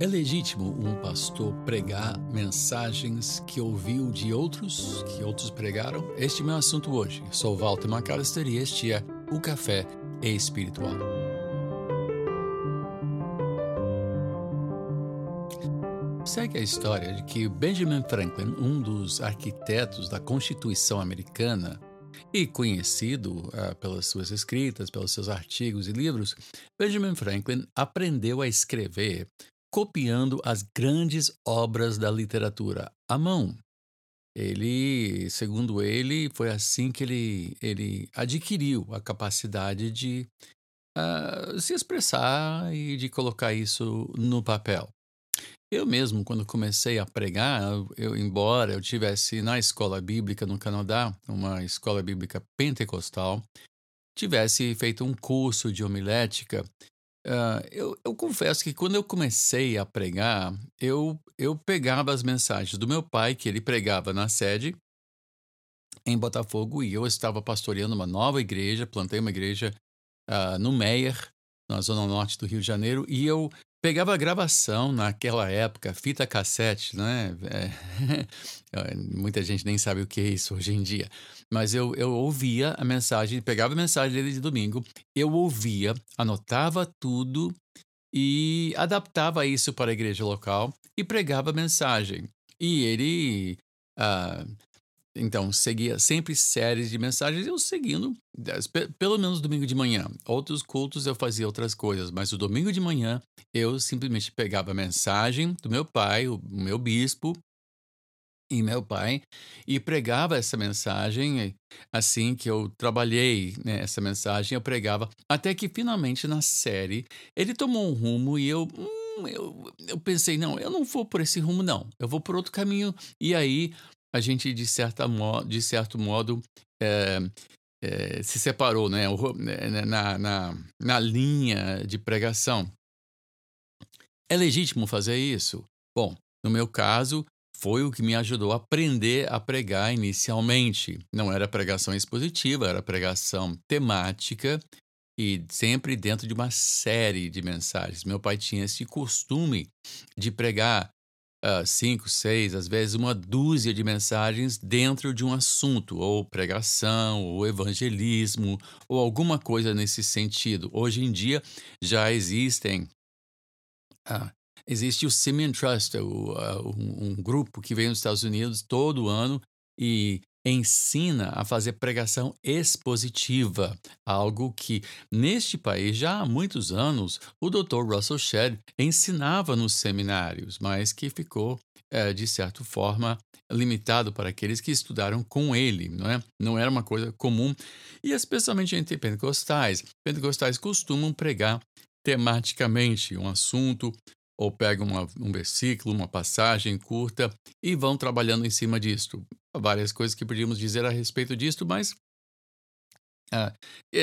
É legítimo um pastor pregar mensagens que ouviu de outros, que outros pregaram? Este é meu assunto hoje. Sou Walter McAllister e este é O Café Espiritual. Segue a história de que Benjamin Franklin, um dos arquitetos da Constituição Americana, e conhecido uh, pelas suas escritas, pelos seus artigos e livros, Benjamin Franklin aprendeu a escrever copiando as grandes obras da literatura à mão. Ele, segundo ele, foi assim que ele, ele adquiriu a capacidade de uh, se expressar e de colocar isso no papel. Eu mesmo, quando comecei a pregar, eu, embora eu tivesse na escola bíblica no Canadá, uma escola bíblica pentecostal, tivesse feito um curso de homilética, Uh, eu, eu, confesso que quando eu comecei a pregar, eu, eu pegava as mensagens do meu pai, que ele pregava na sede em Botafogo, e eu estava pastoreando uma nova igreja, plantei uma igreja uh, no Meier, na zona norte do Rio de Janeiro, e eu pegava a gravação naquela época, fita cassete, né? É, muita gente nem sabe o que é isso hoje em dia. Mas eu, eu ouvia a mensagem, pegava a mensagem dele de domingo, eu ouvia, anotava tudo e adaptava isso para a igreja local e pregava a mensagem. E ele uh, então, seguia sempre séries de mensagens, eu seguindo, pelo menos domingo de manhã. Outros cultos eu fazia outras coisas, mas o domingo de manhã eu simplesmente pegava a mensagem do meu pai, o meu bispo, e meu pai, e pregava essa mensagem assim que eu trabalhei né, essa mensagem, eu pregava, até que finalmente na série ele tomou um rumo e eu. Hum, eu, eu pensei, não, eu não vou por esse rumo, não. Eu vou por outro caminho. E aí a gente, de, certa mo de certo modo, é, é, se separou né, né, na, na, na linha de pregação. É legítimo fazer isso? Bom, no meu caso, foi o que me ajudou a aprender a pregar inicialmente. Não era pregação expositiva, era pregação temática e sempre dentro de uma série de mensagens. Meu pai tinha esse costume de pregar uh, cinco, seis, às vezes uma dúzia de mensagens dentro de um assunto, ou pregação, ou evangelismo, ou alguma coisa nesse sentido. Hoje em dia já existem. Uh, existe o Simeon Trust, o, uh, um, um grupo que vem dos Estados Unidos todo ano e ensina a fazer pregação expositiva, algo que neste país já há muitos anos o Dr. Russell Shedd ensinava nos seminários, mas que ficou é, de certa forma limitado para aqueles que estudaram com ele, não é? Não era uma coisa comum e especialmente entre pentecostais. Pentecostais costumam pregar tematicamente um assunto ou pegam uma, um versículo, uma passagem curta e vão trabalhando em cima disto várias coisas que podíamos dizer a respeito disto, mas ah,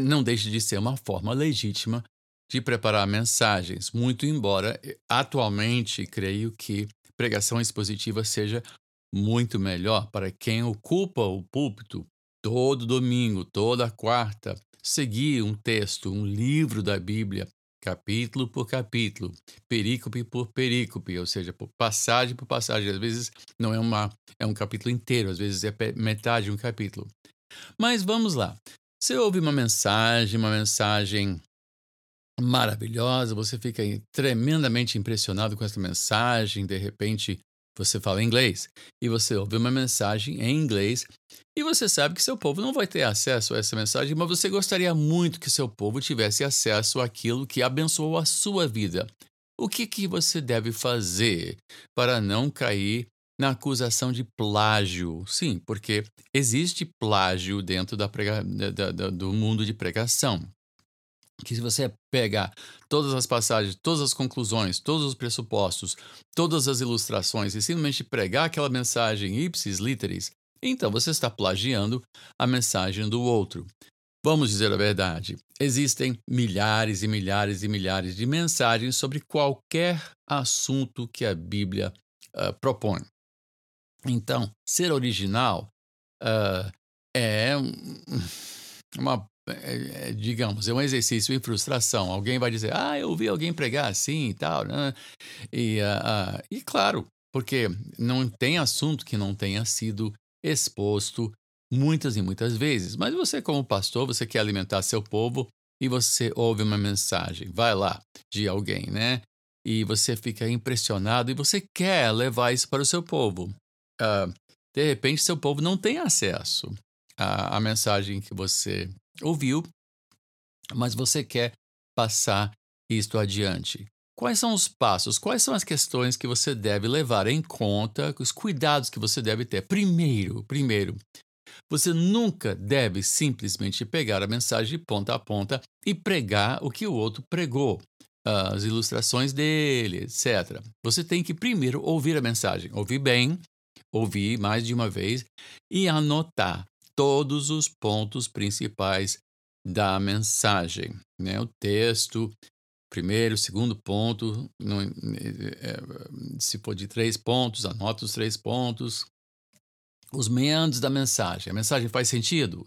não deixe de ser uma forma legítima de preparar mensagens, muito embora eh, atualmente creio que pregação expositiva seja muito melhor para quem ocupa o púlpito todo domingo, toda quarta, seguir um texto, um livro da Bíblia capítulo por capítulo, perícope por perícope, ou seja, por passagem por passagem. Às vezes não é uma é um capítulo inteiro, às vezes é metade de um capítulo. Mas vamos lá. Você ouve uma mensagem, uma mensagem maravilhosa, você fica tremendamente impressionado com essa mensagem, de repente você fala inglês e você ouve uma mensagem em inglês e você sabe que seu povo não vai ter acesso a essa mensagem, mas você gostaria muito que seu povo tivesse acesso àquilo que abençoou a sua vida. O que, que você deve fazer para não cair na acusação de plágio? Sim, porque existe plágio dentro da prega, da, da, do mundo de pregação que se você pegar todas as passagens, todas as conclusões, todos os pressupostos, todas as ilustrações e simplesmente pregar aquela mensagem ipsis literis, então você está plagiando a mensagem do outro. Vamos dizer a verdade, existem milhares e milhares e milhares de mensagens sobre qualquer assunto que a Bíblia uh, propõe. Então, ser original uh, é uma é, é, digamos, é um exercício em frustração. Alguém vai dizer, ah, eu ouvi alguém pregar assim e tal, né? E, uh, uh, e claro, porque não tem assunto que não tenha sido exposto muitas e muitas vezes. Mas você, como pastor, você quer alimentar seu povo e você ouve uma mensagem, vai lá, de alguém, né? E você fica impressionado e você quer levar isso para o seu povo. Uh, de repente, seu povo não tem acesso à, à mensagem que você ouviu, mas você quer passar isto adiante. Quais são os passos? Quais são as questões que você deve levar em conta? Os cuidados que você deve ter? Primeiro, primeiro, você nunca deve simplesmente pegar a mensagem de ponta a ponta e pregar o que o outro pregou, as ilustrações dele, etc. Você tem que primeiro ouvir a mensagem, ouvir bem, ouvir mais de uma vez e anotar todos os pontos principais da mensagem, né? O texto, primeiro, segundo ponto, não, é, se for de três pontos, anota os três pontos, os meandros da mensagem. A mensagem faz sentido?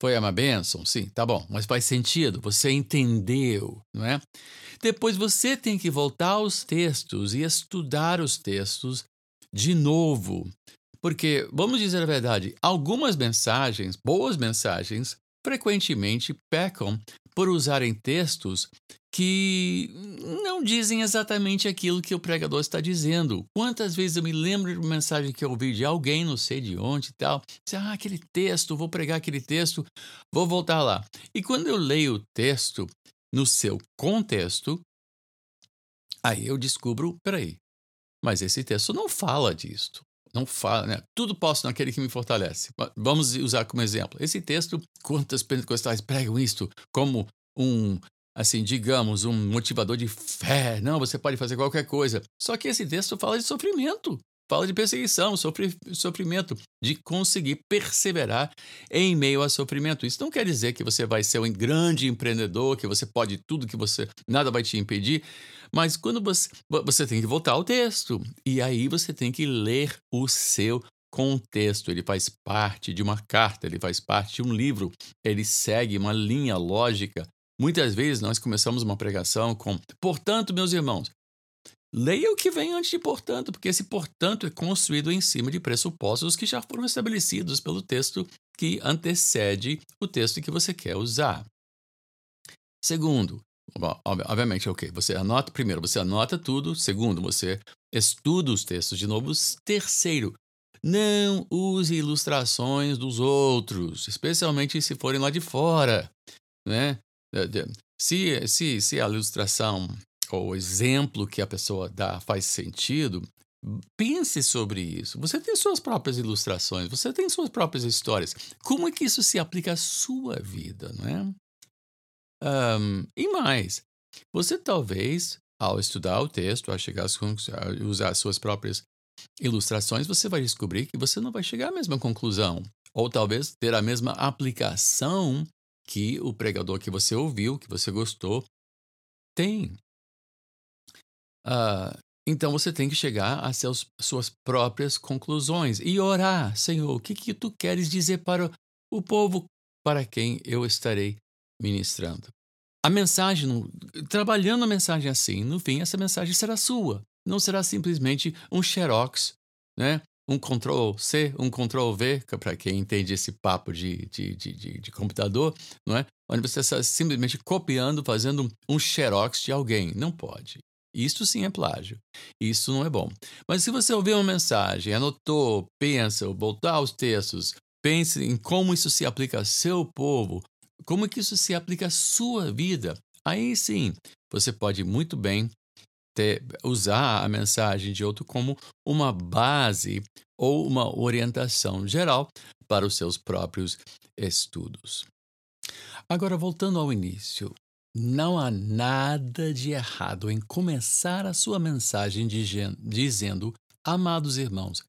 Foi uma bênção? Sim, tá bom, mas faz sentido, você entendeu, não é? Depois você tem que voltar aos textos e estudar os textos de novo. Porque, vamos dizer a verdade, algumas mensagens, boas mensagens, frequentemente pecam por usarem textos que não dizem exatamente aquilo que o pregador está dizendo. Quantas vezes eu me lembro de uma mensagem que eu ouvi de alguém, não sei de onde e tal, disse, ah, aquele texto, vou pregar aquele texto, vou voltar lá. E quando eu leio o texto no seu contexto, aí eu descubro, peraí, mas esse texto não fala disto. Não fala, né? Tudo posso naquele que me fortalece. Vamos usar como exemplo. Esse texto, quantas pentecostais pregam isto como um, assim, digamos, um motivador de fé. Não, você pode fazer qualquer coisa. Só que esse texto fala de sofrimento. Fala de perseguição, sofri, sofrimento, de conseguir perseverar em meio a sofrimento. Isso não quer dizer que você vai ser um grande empreendedor, que você pode tudo, que você nada vai te impedir, mas quando você, você tem que voltar ao texto e aí você tem que ler o seu contexto, ele faz parte de uma carta, ele faz parte de um livro, ele segue uma linha lógica. Muitas vezes nós começamos uma pregação com, portanto, meus irmãos, Leia o que vem antes de portanto, porque esse portanto é construído em cima de pressupostos que já foram estabelecidos pelo texto que antecede o texto que você quer usar. Segundo, obviamente, ok, você anota, primeiro, você anota tudo. Segundo, você estuda os textos de novo. Terceiro, não use ilustrações dos outros, especialmente se forem lá de fora, né? Se, se, se a ilustração o exemplo que a pessoa dá faz sentido, pense sobre isso. Você tem suas próprias ilustrações, você tem suas próprias histórias. Como é que isso se aplica à sua vida, não é? Um, e mais, você talvez, ao estudar o texto, ao chegar a usar suas próprias ilustrações, você vai descobrir que você não vai chegar à mesma conclusão. Ou talvez ter a mesma aplicação que o pregador que você ouviu, que você gostou, tem. Uh, então você tem que chegar a seus, suas próprias conclusões e orar, Senhor, o que, que tu queres dizer para o povo para quem eu estarei ministrando? A mensagem, trabalhando a mensagem assim, no fim, essa mensagem será sua. Não será simplesmente um xerox, né? um Ctrl C, um Ctrl V, para quem entende esse papo de, de, de, de, computador, não é? Onde você está simplesmente copiando, fazendo um xerox de alguém. Não pode. Isso sim é plágio. Isso não é bom. Mas se você ouvir uma mensagem, anotou, pensa, voltar aos textos, pense em como isso se aplica ao seu povo, como que isso se aplica à sua vida, aí sim você pode muito bem ter, usar a mensagem de outro como uma base ou uma orientação geral para os seus próprios estudos. Agora, voltando ao início, não há nada de errado em começar a sua mensagem dizendo: Amados irmãos,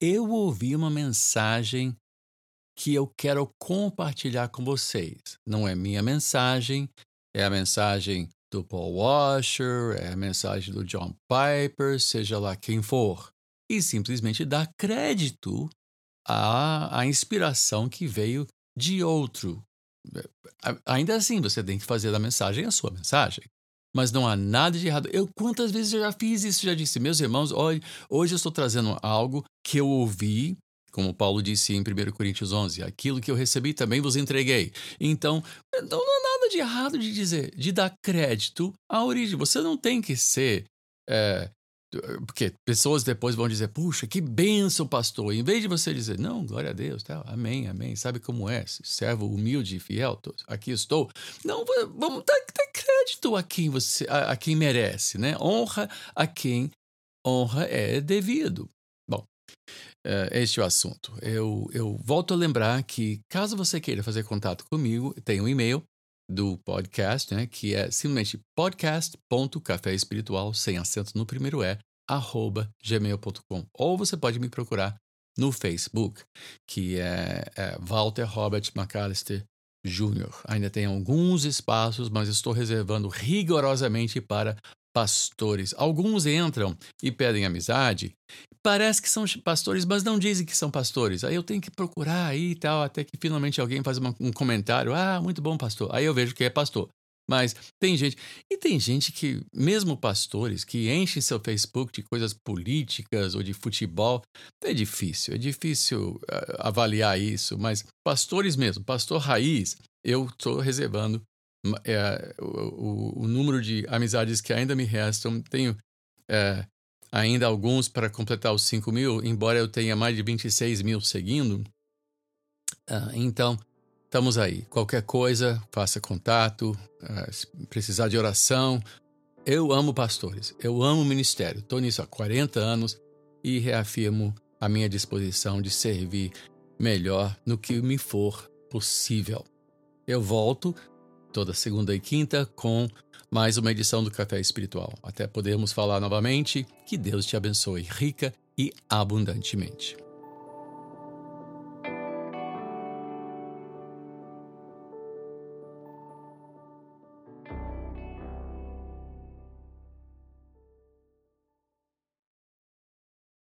eu ouvi uma mensagem que eu quero compartilhar com vocês. Não é minha mensagem, é a mensagem do Paul Washer, é a mensagem do John Piper, seja lá quem for. E simplesmente dar crédito à, à inspiração que veio de outro ainda assim, você tem que fazer da mensagem a sua mensagem. Mas não há nada de errado. Eu quantas vezes eu já fiz isso, já disse, meus irmãos, olha, hoje eu estou trazendo algo que eu ouvi, como Paulo disse em 1 Coríntios 11, aquilo que eu recebi também vos entreguei. Então, não há nada de errado de dizer, de dar crédito à origem. Você não tem que ser é, porque pessoas depois vão dizer, puxa, que benção, pastor. Em vez de você dizer, não, glória a Deus, tá, amém, amém, sabe como é, servo humilde e fiel, aqui estou. Não, vamos dar, dar crédito a quem, você, a, a, quem merece, né? Honra a quem honra é devido. Bom, uh, este é o assunto. Eu, eu volto a lembrar que, caso você queira fazer contato comigo, tem um e-mail, do podcast, né, que é simplesmente podcast.caféespiritual, sem acento no primeiro é, arroba gmail.com. Ou você pode me procurar no Facebook, que é, é Walter Robert McAllister Jr. Ainda tem alguns espaços, mas estou reservando rigorosamente para pastores. Alguns entram e pedem amizade. Parece que são pastores, mas não dizem que são pastores. Aí eu tenho que procurar aí e tal, até que finalmente alguém faz uma, um comentário. Ah, muito bom, pastor. Aí eu vejo que é pastor. Mas tem gente. E tem gente que, mesmo pastores, que enchem seu Facebook de coisas políticas ou de futebol. É difícil, é difícil uh, avaliar isso. Mas pastores mesmo, pastor raiz, eu estou reservando é, o, o, número de amizades que ainda me restam. Tenho é, ainda alguns para completar os 5 mil, embora eu tenha mais de 26 mil seguindo. Ah, então, estamos aí. Qualquer coisa, faça contato. Ah, se precisar de oração. Eu amo pastores, eu amo ministério. Estou nisso há 40 anos e reafirmo a minha disposição de servir melhor no que me for possível. Eu volto toda segunda e quinta com mais uma edição do Café Espiritual. Até podermos falar novamente, que Deus te abençoe rica e abundantemente.